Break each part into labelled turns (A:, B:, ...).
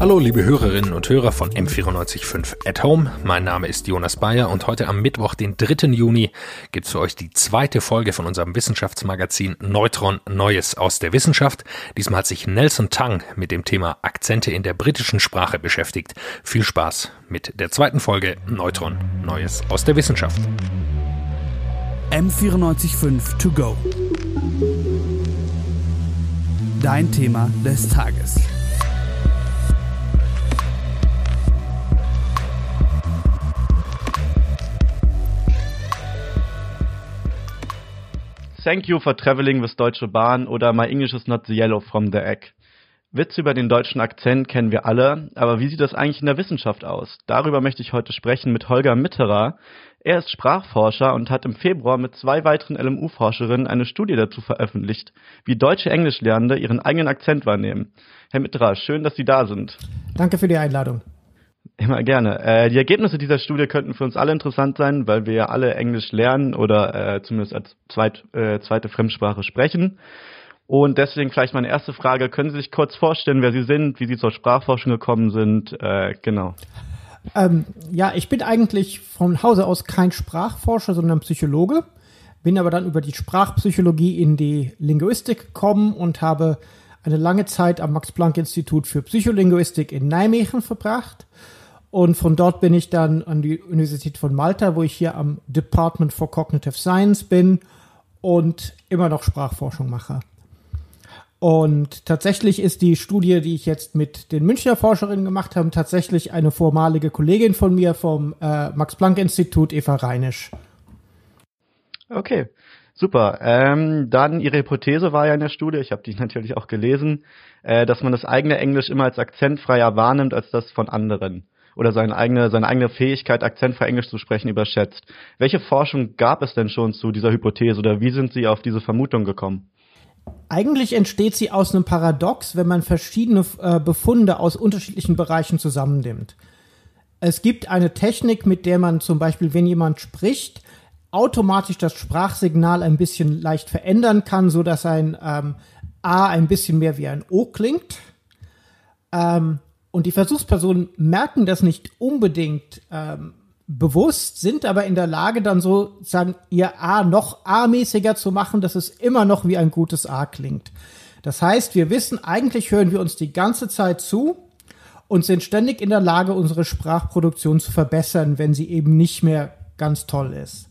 A: Hallo liebe Hörerinnen und Hörer von M945 at Home. Mein Name ist Jonas Bayer und heute am Mittwoch, den 3. Juni, gibt's für euch die zweite Folge von unserem Wissenschaftsmagazin Neutron Neues aus der Wissenschaft. Diesmal hat sich Nelson Tang mit dem Thema Akzente in der britischen Sprache beschäftigt. Viel Spaß mit der zweiten Folge Neutron Neues aus der Wissenschaft.
B: M945 to go. Dein Thema des Tages.
C: Thank you for traveling with Deutsche Bahn oder My English is not the yellow from the egg. Witze über den deutschen Akzent kennen wir alle, aber wie sieht das eigentlich in der Wissenschaft aus? Darüber möchte ich heute sprechen mit Holger Mitterer. Er ist Sprachforscher und hat im Februar mit zwei weiteren LMU-Forscherinnen eine Studie dazu veröffentlicht, wie deutsche Englischlernende ihren eigenen Akzent wahrnehmen. Herr Mitterer, schön, dass Sie da sind.
D: Danke für die Einladung.
C: Immer gerne. Äh, die Ergebnisse dieser Studie könnten für uns alle interessant sein, weil wir ja alle Englisch lernen oder äh, zumindest als zweit, äh, zweite Fremdsprache sprechen. Und deswegen vielleicht meine erste Frage, können Sie sich kurz vorstellen, wer Sie sind, wie Sie zur Sprachforschung gekommen sind? Äh, genau.
D: Ähm, ja, ich bin eigentlich von Hause aus kein Sprachforscher, sondern Psychologe. Bin aber dann über die Sprachpsychologie in die Linguistik gekommen und habe eine lange Zeit am Max-Planck-Institut für Psycholinguistik in Nijmegen verbracht und von dort bin ich dann an die Universität von Malta, wo ich hier am Department for Cognitive Science bin und immer noch Sprachforschung mache. Und tatsächlich ist die Studie, die ich jetzt mit den Münchner Forscherinnen gemacht habe, tatsächlich eine vormalige Kollegin von mir vom äh, Max-Planck-Institut, Eva Reinisch.
C: Okay, super. Ähm, dann Ihre Hypothese war ja in der Studie, ich habe die natürlich auch gelesen, äh, dass man das eigene Englisch immer als akzentfreier wahrnimmt als das von anderen oder seine eigene, seine eigene Fähigkeit, akzentfrei Englisch zu sprechen, überschätzt. Welche Forschung gab es denn schon zu dieser Hypothese oder wie sind Sie auf diese Vermutung gekommen?
D: Eigentlich entsteht sie aus einem Paradox, wenn man verschiedene äh, Befunde aus unterschiedlichen Bereichen zusammennimmt. Es gibt eine Technik, mit der man zum Beispiel, wenn jemand spricht, automatisch das Sprachsignal ein bisschen leicht verändern kann, so dass ein ähm, A ein bisschen mehr wie ein O klingt. Ähm, und die Versuchspersonen merken das nicht unbedingt ähm, bewusst, sind aber in der Lage, dann so sagen, ihr A noch A-mäßiger zu machen, dass es immer noch wie ein gutes A klingt. Das heißt, wir wissen, eigentlich hören wir uns die ganze Zeit zu und sind ständig in der Lage, unsere Sprachproduktion zu verbessern, wenn sie eben nicht mehr ganz toll ist.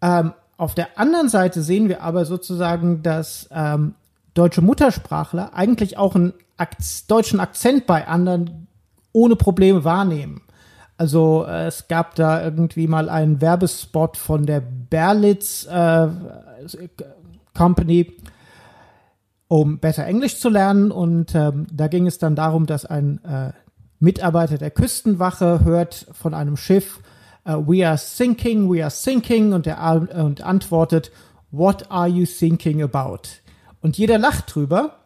D: Ähm, auf der anderen Seite sehen wir aber sozusagen, dass ähm, deutsche Muttersprachler eigentlich auch einen Ak deutschen Akzent bei anderen ohne Probleme wahrnehmen. Also äh, es gab da irgendwie mal einen Werbespot von der Berlitz äh, Company, um besser Englisch zu lernen. Und ähm, da ging es dann darum, dass ein äh, Mitarbeiter der Küstenwache hört von einem Schiff, uh, We are sinking, we are sinking, und er und antwortet, What are you thinking about? Und jeder lacht drüber,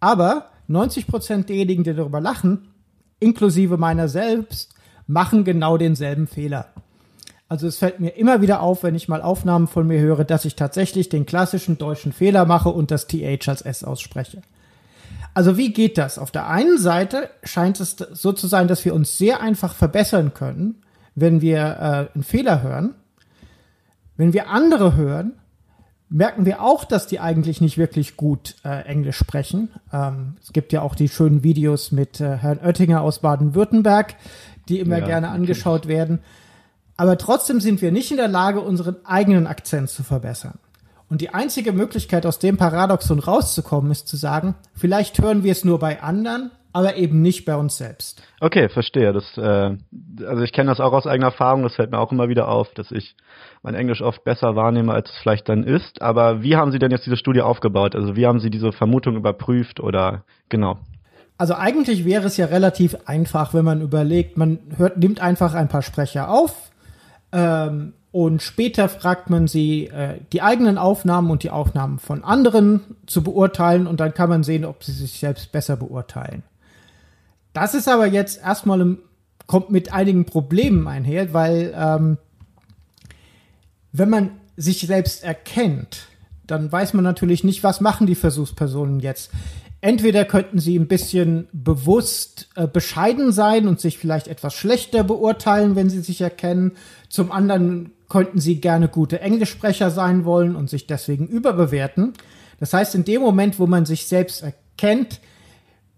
D: aber 90 Prozent derjenigen, die darüber lachen, inklusive meiner selbst, machen genau denselben Fehler. Also es fällt mir immer wieder auf, wenn ich mal Aufnahmen von mir höre, dass ich tatsächlich den klassischen deutschen Fehler mache und das TH als S ausspreche. Also wie geht das? Auf der einen Seite scheint es so zu sein, dass wir uns sehr einfach verbessern können, wenn wir äh, einen Fehler hören. Wenn wir andere hören, merken wir auch, dass die eigentlich nicht wirklich gut äh, Englisch sprechen. Ähm, es gibt ja auch die schönen Videos mit äh, Herrn Oettinger aus Baden-Württemberg, die immer ja, gerne angeschaut okay. werden. Aber trotzdem sind wir nicht in der Lage, unseren eigenen Akzent zu verbessern. Und die einzige Möglichkeit, aus dem Paradoxon rauszukommen, ist zu sagen, vielleicht hören wir es nur bei anderen, aber eben nicht bei uns selbst.
C: Okay, verstehe. Das, äh, also ich kenne das auch aus eigener Erfahrung. Das fällt mir auch immer wieder auf, dass ich mein Englisch oft besser wahrnehme, als es vielleicht dann ist. Aber wie haben Sie denn jetzt diese Studie aufgebaut? Also wie haben Sie diese Vermutung überprüft oder genau?
D: Also eigentlich wäre es ja relativ einfach, wenn man überlegt, man hört, nimmt einfach ein paar Sprecher auf ähm, und später fragt man sie, äh, die eigenen Aufnahmen und die Aufnahmen von anderen zu beurteilen und dann kann man sehen, ob sie sich selbst besser beurteilen. Das ist aber jetzt erstmal im, kommt mit einigen Problemen einher, weil ähm, wenn man sich selbst erkennt, dann weiß man natürlich nicht, was machen die Versuchspersonen jetzt. Entweder könnten sie ein bisschen bewusst äh, bescheiden sein und sich vielleicht etwas schlechter beurteilen, wenn sie sich erkennen. Zum anderen könnten sie gerne gute Englischsprecher sein wollen und sich deswegen überbewerten. Das heißt, in dem Moment, wo man sich selbst erkennt,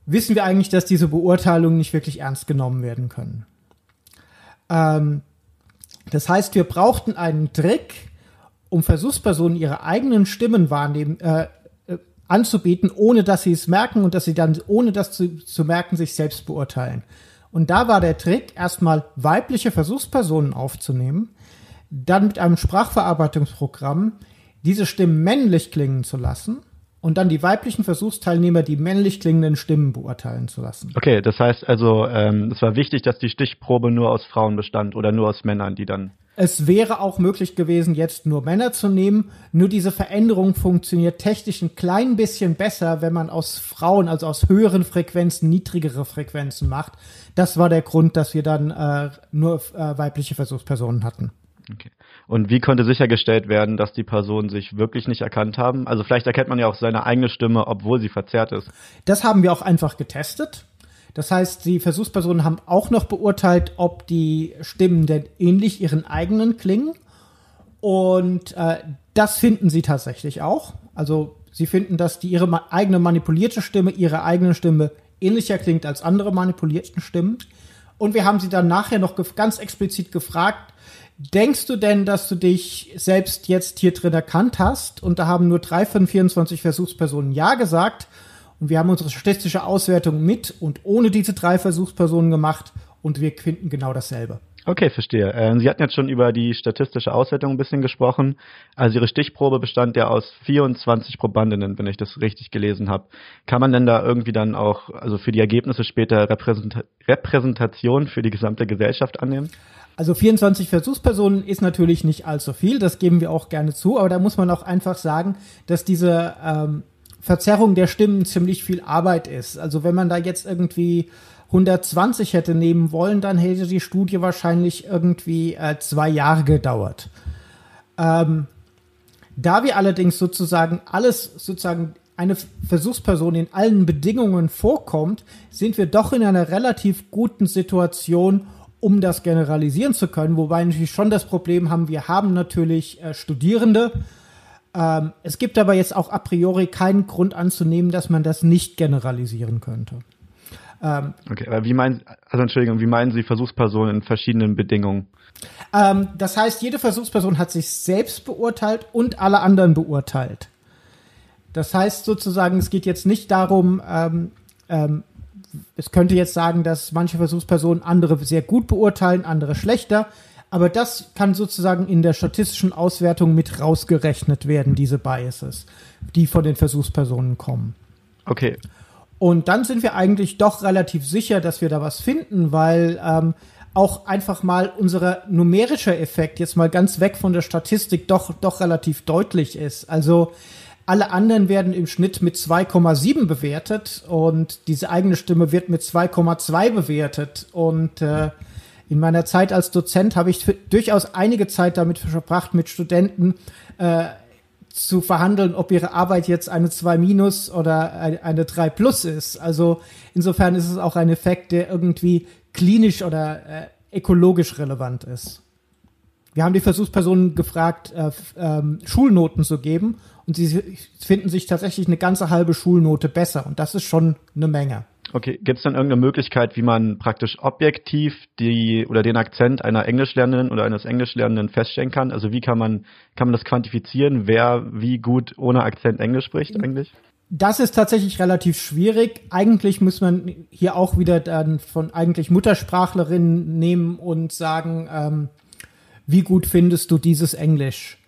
D: wissen wir eigentlich, dass diese Beurteilungen nicht wirklich ernst genommen werden können. Ähm, das heißt, wir brauchten einen Trick, um Versuchspersonen ihre eigenen Stimmen wahrnehmen, äh, äh, anzubieten, ohne dass sie es merken und dass sie dann, ohne das zu, zu merken, sich selbst beurteilen. Und da war der Trick, erstmal weibliche Versuchspersonen aufzunehmen, dann mit einem Sprachverarbeitungsprogramm diese Stimmen männlich klingen zu lassen und dann die weiblichen Versuchsteilnehmer die männlich klingenden Stimmen beurteilen zu lassen.
C: Okay, das heißt also, ähm, es war wichtig, dass die Stichprobe nur aus Frauen bestand oder nur aus Männern, die dann.
D: Es wäre auch möglich gewesen, jetzt nur Männer zu nehmen. Nur diese Veränderung funktioniert technisch ein klein bisschen besser, wenn man aus Frauen, also aus höheren Frequenzen, niedrigere Frequenzen macht. Das war der Grund, dass wir dann äh, nur äh, weibliche Versuchspersonen hatten.
C: Okay. Und wie konnte sichergestellt werden, dass die Personen sich wirklich nicht erkannt haben? Also vielleicht erkennt man ja auch seine eigene Stimme, obwohl sie verzerrt ist.
D: Das haben wir auch einfach getestet. Das heißt, die Versuchspersonen haben auch noch beurteilt, ob die Stimmen denn ähnlich ihren eigenen klingen. Und äh, das finden sie tatsächlich auch. Also sie finden, dass die ihre eigene manipulierte Stimme ihre eigene Stimme ähnlicher klingt als andere manipulierten Stimmen. Und wir haben sie dann nachher noch ganz explizit gefragt, Denkst du denn, dass du dich selbst jetzt hier drin erkannt hast? Und da haben nur drei von 24 Versuchspersonen Ja gesagt. Und wir haben unsere statistische Auswertung mit und ohne diese drei Versuchspersonen gemacht. Und wir finden genau dasselbe.
C: Okay, verstehe. Ähm, Sie hatten jetzt schon über die statistische Auswertung ein bisschen gesprochen. Also Ihre Stichprobe bestand ja aus 24 Probandinnen, wenn ich das richtig gelesen habe. Kann man denn da irgendwie dann auch, also für die Ergebnisse später Repräsenta Repräsentation für die gesamte Gesellschaft annehmen?
D: Also 24 Versuchspersonen ist natürlich nicht allzu viel, das geben wir auch gerne zu, aber da muss man auch einfach sagen, dass diese ähm, Verzerrung der Stimmen ziemlich viel Arbeit ist. Also wenn man da jetzt irgendwie 120 hätte nehmen wollen, dann hätte die Studie wahrscheinlich irgendwie äh, zwei Jahre gedauert. Ähm, da wir allerdings sozusagen alles sozusagen eine Versuchsperson in allen Bedingungen vorkommt, sind wir doch in einer relativ guten Situation, um das generalisieren zu können. Wobei natürlich schon das Problem haben, wir haben natürlich äh, Studierende. Ähm, es gibt aber jetzt auch a priori keinen Grund anzunehmen, dass man das nicht generalisieren könnte.
C: Ähm, okay, aber wie meinen, also Entschuldigung, wie meinen Sie Versuchspersonen in verschiedenen Bedingungen?
D: Ähm, das heißt, jede Versuchsperson hat sich selbst beurteilt und alle anderen beurteilt. Das heißt sozusagen, es geht jetzt nicht darum, ähm, ähm, es könnte jetzt sagen, dass manche Versuchspersonen andere sehr gut beurteilen, andere schlechter. Aber das kann sozusagen in der statistischen Auswertung mit rausgerechnet werden, diese Biases, die von den Versuchspersonen kommen.
C: Okay.
D: Und dann sind wir eigentlich doch relativ sicher, dass wir da was finden, weil ähm, auch einfach mal unser numerischer Effekt jetzt mal ganz weg von der Statistik doch, doch relativ deutlich ist. Also alle anderen werden im Schnitt mit 2,7 bewertet und diese eigene Stimme wird mit 2,2 bewertet. Und äh, in meiner Zeit als Dozent habe ich durchaus einige Zeit damit verbracht, mit Studenten äh, zu verhandeln, ob ihre Arbeit jetzt eine 2 minus oder eine 3 plus ist. Also insofern ist es auch ein Effekt, der irgendwie klinisch oder äh, ökologisch relevant ist. Wir haben die Versuchspersonen gefragt, äh, ähm, Schulnoten zu geben und sie finden sich tatsächlich eine ganze halbe Schulnote besser und das ist schon eine Menge.
C: Okay, gibt es dann irgendeine Möglichkeit, wie man praktisch objektiv die oder den Akzent einer Englischlernenden oder eines Englischlernenden feststellen kann? Also wie kann man kann man das quantifizieren, wer wie gut ohne Akzent Englisch spricht eigentlich?
D: Das ist tatsächlich relativ schwierig. Eigentlich muss man hier auch wieder dann von eigentlich Muttersprachlerinnen nehmen und sagen, ähm, wie gut findest du dieses Englisch?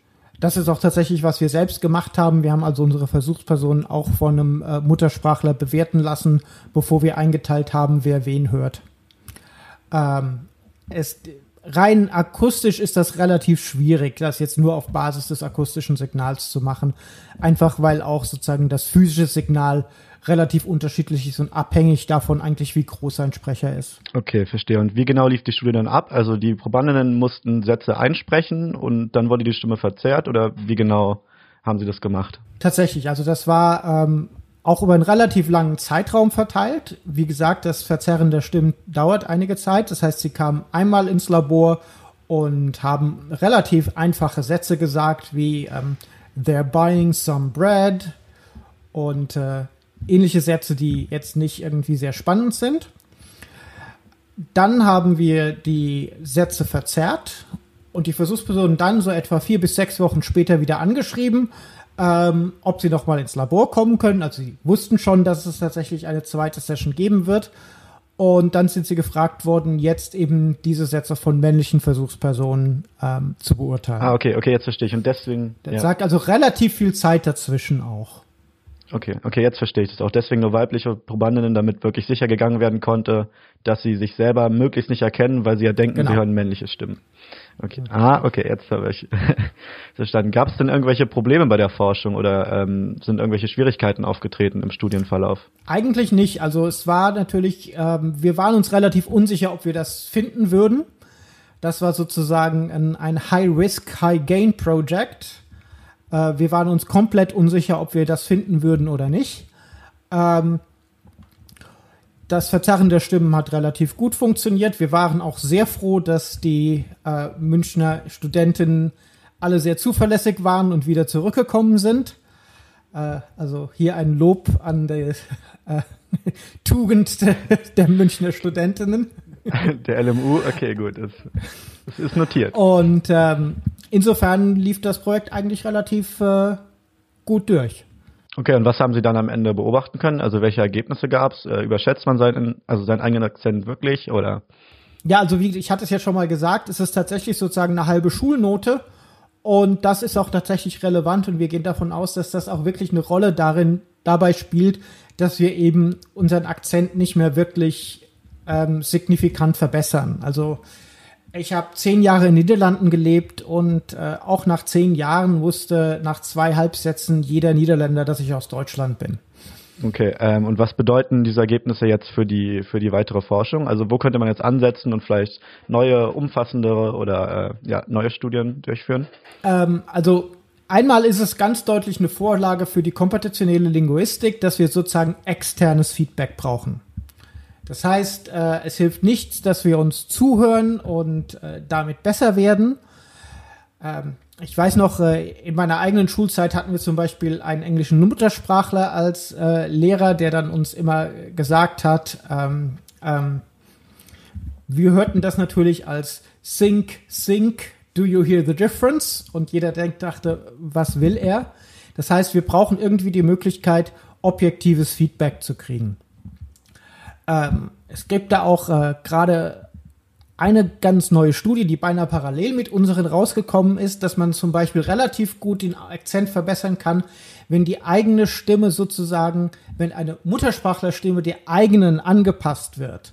D: Das ist auch tatsächlich, was wir selbst gemacht haben. Wir haben also unsere Versuchspersonen auch von einem äh, Muttersprachler bewerten lassen, bevor wir eingeteilt haben, wer wen hört. Ähm, es, rein akustisch ist das relativ schwierig, das jetzt nur auf Basis des akustischen Signals zu machen. Einfach weil auch sozusagen das physische Signal relativ unterschiedlich ist und abhängig davon eigentlich, wie groß ein Sprecher ist.
C: Okay, verstehe. Und wie genau lief die Studie dann ab? Also die Probandinnen mussten Sätze einsprechen und dann wurde die Stimme verzerrt oder wie genau haben sie das gemacht?
D: Tatsächlich, also das war ähm, auch über einen relativ langen Zeitraum verteilt. Wie gesagt, das Verzerren der Stimmen dauert einige Zeit. Das heißt, sie kamen einmal ins Labor und haben relativ einfache Sätze gesagt, wie ähm, They're buying some bread und äh, ähnliche Sätze, die jetzt nicht irgendwie sehr spannend sind. Dann haben wir die Sätze verzerrt und die Versuchspersonen dann so etwa vier bis sechs Wochen später wieder angeschrieben, ähm, ob sie noch mal ins Labor kommen können. Also sie wussten schon, dass es tatsächlich eine zweite Session geben wird. Und dann sind sie gefragt worden, jetzt eben diese Sätze von männlichen Versuchspersonen ähm, zu beurteilen.
C: Ah, okay, okay, jetzt verstehe ich. Und deswegen.
D: Das ja. sagt also relativ viel Zeit dazwischen auch.
C: Okay, okay, jetzt verstehe ich das auch. Deswegen nur weibliche Probandinnen, damit wirklich sicher gegangen werden konnte, dass sie sich selber möglichst nicht erkennen, weil sie ja denken, genau. sie hören männliche Stimmen. Okay. Ah, okay, jetzt habe ich verstanden. Gab es denn irgendwelche Probleme bei der Forschung oder ähm, sind irgendwelche Schwierigkeiten aufgetreten im Studienverlauf?
D: Eigentlich nicht. Also es war natürlich, ähm, wir waren uns relativ unsicher, ob wir das finden würden. Das war sozusagen ein, ein High-Risk, High-Gain-Project. Äh, wir waren uns komplett unsicher, ob wir das finden würden oder nicht. Ähm, das Verzerren der Stimmen hat relativ gut funktioniert. Wir waren auch sehr froh, dass die äh, Münchner Studentinnen alle sehr zuverlässig waren und wieder zurückgekommen sind. Äh, also hier ein Lob an die äh, Tugend der, der, Münchner Studentinnen.
C: Der LMU, okay, gut, das, das ist notiert.
D: Und ähm, insofern lief das Projekt eigentlich relativ äh, gut durch.
C: Okay, und was haben Sie dann am Ende beobachten können? Also welche Ergebnisse gab es? Äh, überschätzt man seinen, also seinen eigenen Akzent wirklich oder?
D: Ja, also wie ich hatte es ja schon mal gesagt, es ist tatsächlich sozusagen eine halbe Schulnote und das ist auch tatsächlich relevant und wir gehen davon aus, dass das auch wirklich eine Rolle darin dabei spielt, dass wir eben unseren Akzent nicht mehr wirklich ähm, signifikant verbessern. Also ich habe zehn Jahre in den Niederlanden gelebt und äh, auch nach zehn Jahren wusste nach zwei Halbsätzen jeder Niederländer, dass ich aus Deutschland bin.
C: Okay, ähm, und was bedeuten diese Ergebnisse jetzt für die für die weitere Forschung? Also wo könnte man jetzt ansetzen und vielleicht neue, umfassendere oder äh, ja, neue Studien durchführen?
D: Ähm, also einmal ist es ganz deutlich eine Vorlage für die komputationelle Linguistik, dass wir sozusagen externes Feedback brauchen. Das heißt, äh, es hilft nichts, dass wir uns zuhören und äh, damit besser werden. Ähm, ich weiß noch, äh, in meiner eigenen Schulzeit hatten wir zum Beispiel einen englischen Muttersprachler als äh, Lehrer, der dann uns immer gesagt hat, ähm, ähm, wir hörten das natürlich als Think, Think, Do you hear the difference? Und jeder denkt, dachte, was will er? Das heißt, wir brauchen irgendwie die Möglichkeit, objektives Feedback zu kriegen. Ähm, es gibt da auch äh, gerade eine ganz neue Studie, die beinahe parallel mit unseren rausgekommen ist, dass man zum Beispiel relativ gut den Akzent verbessern kann, wenn die eigene Stimme sozusagen, wenn eine Muttersprachlerstimme der eigenen angepasst wird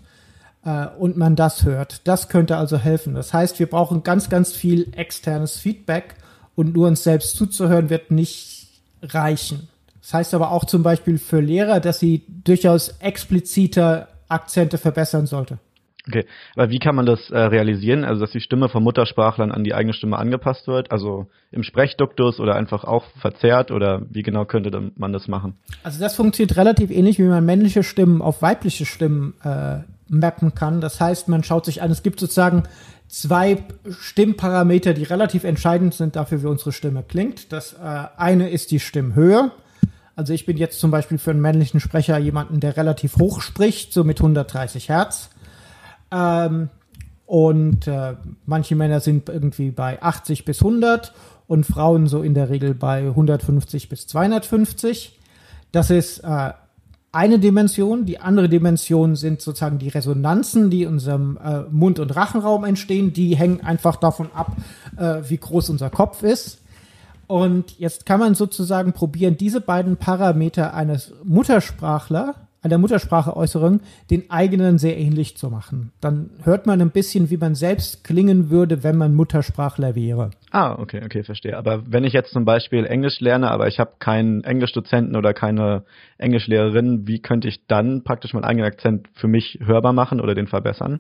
D: äh, und man das hört. Das könnte also helfen. Das heißt, wir brauchen ganz, ganz viel externes Feedback und nur uns selbst zuzuhören wird nicht reichen. Das heißt aber auch zum Beispiel für Lehrer, dass sie durchaus expliziter Akzente verbessern sollte.
C: Okay, aber wie kann man das äh, realisieren? Also, dass die Stimme von Muttersprachlern an die eigene Stimme angepasst wird? Also im Sprechduktus oder einfach auch verzerrt? Oder wie genau könnte man das machen?
D: Also, das funktioniert relativ ähnlich, wie man männliche Stimmen auf weibliche Stimmen äh, mappen kann. Das heißt, man schaut sich an, es gibt sozusagen zwei Stimmparameter, die relativ entscheidend sind dafür, wie unsere Stimme klingt. Das äh, eine ist die Stimmhöhe. Also ich bin jetzt zum Beispiel für einen männlichen Sprecher jemanden, der relativ hoch spricht, so mit 130 Hertz. Ähm, und äh, manche Männer sind irgendwie bei 80 bis 100 und Frauen so in der Regel bei 150 bis 250. Das ist äh, eine Dimension. Die andere Dimension sind sozusagen die Resonanzen, die in unserem äh, Mund- und Rachenraum entstehen. Die hängen einfach davon ab, äh, wie groß unser Kopf ist. Und jetzt kann man sozusagen probieren, diese beiden Parameter eines Muttersprachler, einer Mutterspracheäußerung, den eigenen sehr ähnlich zu machen. Dann hört man ein bisschen, wie man selbst klingen würde, wenn man Muttersprachler wäre.
C: Ah, okay, okay, verstehe. Aber wenn ich jetzt zum Beispiel Englisch lerne, aber ich habe keinen Englischdozenten oder keine Englischlehrerin, wie könnte ich dann praktisch meinen eigenen Akzent für mich hörbar machen oder den verbessern?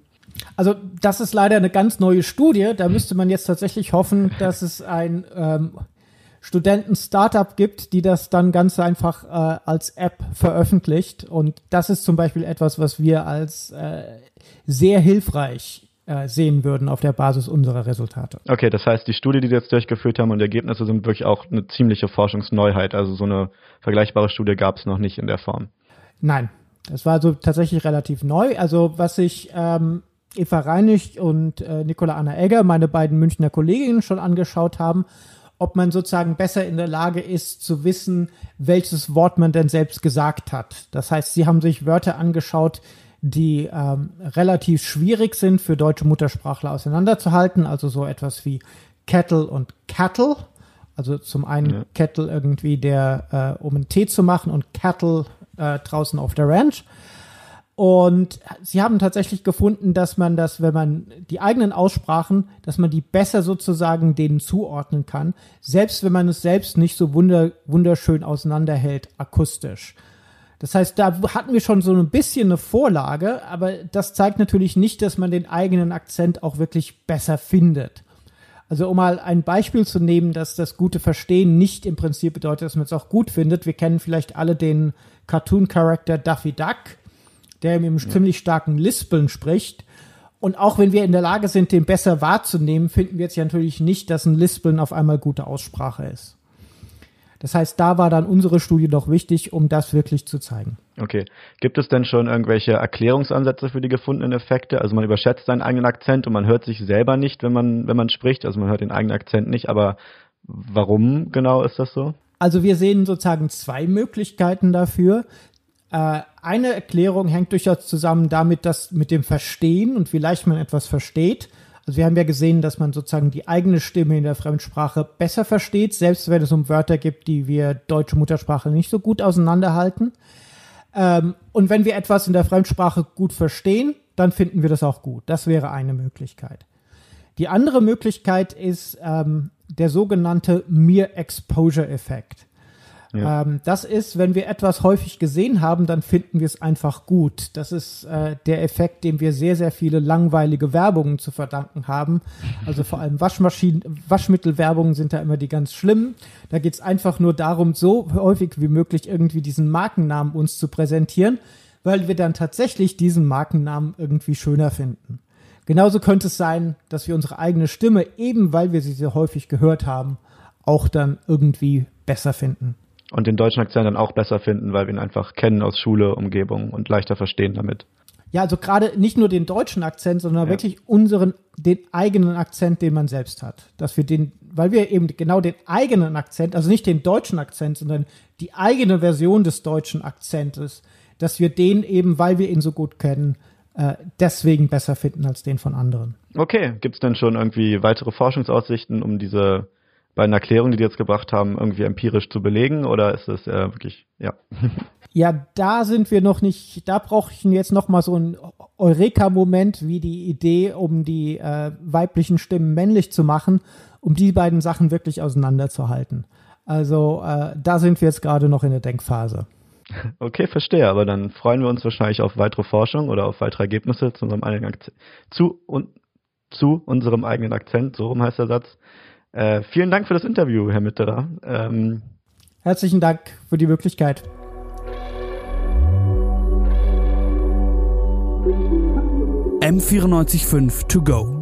D: Also das ist leider eine ganz neue Studie. Da müsste man jetzt tatsächlich hoffen, dass es ein ähm, Studenten-Startup gibt, die das dann ganz einfach äh, als App veröffentlicht. Und das ist zum Beispiel etwas, was wir als äh, sehr hilfreich äh, sehen würden auf der Basis unserer Resultate.
C: Okay, das heißt, die Studie, die wir jetzt durchgeführt haben und die Ergebnisse sind wirklich auch eine ziemliche Forschungsneuheit. Also so eine vergleichbare Studie gab es noch nicht in der Form.
D: Nein, das war also tatsächlich relativ neu. Also was sich ähm, Eva Reinig und äh, Nicola Anna Egger, meine beiden Münchner Kolleginnen, schon angeschaut haben, ob man sozusagen besser in der Lage ist zu wissen, welches Wort man denn selbst gesagt hat. Das heißt, sie haben sich Wörter angeschaut, die ähm, relativ schwierig sind für deutsche Muttersprachler auseinanderzuhalten, also so etwas wie Kettle und Cattle. Also zum einen ja. Kettle irgendwie der, äh, um einen Tee zu machen und Cattle äh, draußen auf der Ranch. Und sie haben tatsächlich gefunden, dass man das, wenn man die eigenen Aussprachen, dass man die besser sozusagen denen zuordnen kann, selbst wenn man es selbst nicht so wunder, wunderschön auseinanderhält, akustisch. Das heißt, da hatten wir schon so ein bisschen eine Vorlage, aber das zeigt natürlich nicht, dass man den eigenen Akzent auch wirklich besser findet. Also um mal ein Beispiel zu nehmen, dass das gute Verstehen nicht im Prinzip bedeutet, dass man es auch gut findet. Wir kennen vielleicht alle den Cartoon-Charakter Daffy Duck, der mit einem ja. ziemlich starken Lispeln spricht. Und auch wenn wir in der Lage sind, den besser wahrzunehmen, finden wir jetzt ja natürlich nicht, dass ein Lispeln auf einmal gute Aussprache ist. Das heißt, da war dann unsere Studie doch wichtig, um das wirklich zu zeigen.
C: Okay. Gibt es denn schon irgendwelche Erklärungsansätze für die gefundenen Effekte? Also man überschätzt seinen eigenen Akzent und man hört sich selber nicht, wenn man, wenn man spricht. Also man hört den eigenen Akzent nicht, aber warum genau ist das so?
D: Also wir sehen sozusagen zwei Möglichkeiten dafür. Äh, eine Erklärung hängt durchaus zusammen damit, dass mit dem Verstehen und wie leicht man etwas versteht also wir haben ja gesehen, dass man sozusagen die eigene Stimme in der Fremdsprache besser versteht, selbst wenn es um Wörter gibt, die wir deutsche Muttersprache nicht so gut auseinanderhalten. Ähm, und wenn wir etwas in der Fremdsprache gut verstehen, dann finden wir das auch gut. Das wäre eine Möglichkeit. Die andere Möglichkeit ist ähm, der sogenannte Mere Exposure Effekt. Ja. Ähm, das ist, wenn wir etwas häufig gesehen haben, dann finden wir es einfach gut. Das ist äh, der Effekt, dem wir sehr, sehr viele langweilige Werbungen zu verdanken haben. Also vor allem Waschmaschinen, Waschmittelwerbungen sind da immer die ganz schlimmen. Da geht es einfach nur darum, so häufig wie möglich irgendwie diesen Markennamen uns zu präsentieren, weil wir dann tatsächlich diesen Markennamen irgendwie schöner finden. Genauso könnte es sein, dass wir unsere eigene Stimme, eben weil wir sie sehr häufig gehört haben, auch dann irgendwie besser finden
C: und den deutschen Akzent dann auch besser finden, weil wir ihn einfach kennen aus Schule, Umgebung und leichter verstehen damit.
D: Ja, also gerade nicht nur den deutschen Akzent, sondern ja. wirklich unseren, den eigenen Akzent, den man selbst hat. Dass wir den, weil wir eben genau den eigenen Akzent, also nicht den deutschen Akzent, sondern die eigene Version des deutschen Akzentes, dass wir den eben, weil wir ihn so gut kennen, äh, deswegen besser finden als den von anderen.
C: Okay, gibt es denn schon irgendwie weitere Forschungsaussichten, um diese bei einer Erklärung, die die jetzt gebracht haben, irgendwie empirisch zu belegen oder ist das äh, wirklich, ja?
D: Ja, da sind wir noch nicht, da brauche ich jetzt noch mal so einen Eureka-Moment, wie die Idee, um die äh, weiblichen Stimmen männlich zu machen, um die beiden Sachen wirklich auseinanderzuhalten. Also äh, da sind wir jetzt gerade noch in der Denkphase.
C: Okay, verstehe, aber dann freuen wir uns wahrscheinlich auf weitere Forschung oder auf weitere Ergebnisse zu unserem eigenen Akzent, zu, und, zu unserem eigenen Akzent, so rum heißt der Satz. Äh, vielen Dank für das Interview, Herr Mitterer. Ähm,
D: Herzlichen Dank für die Möglichkeit.
B: M945 to go.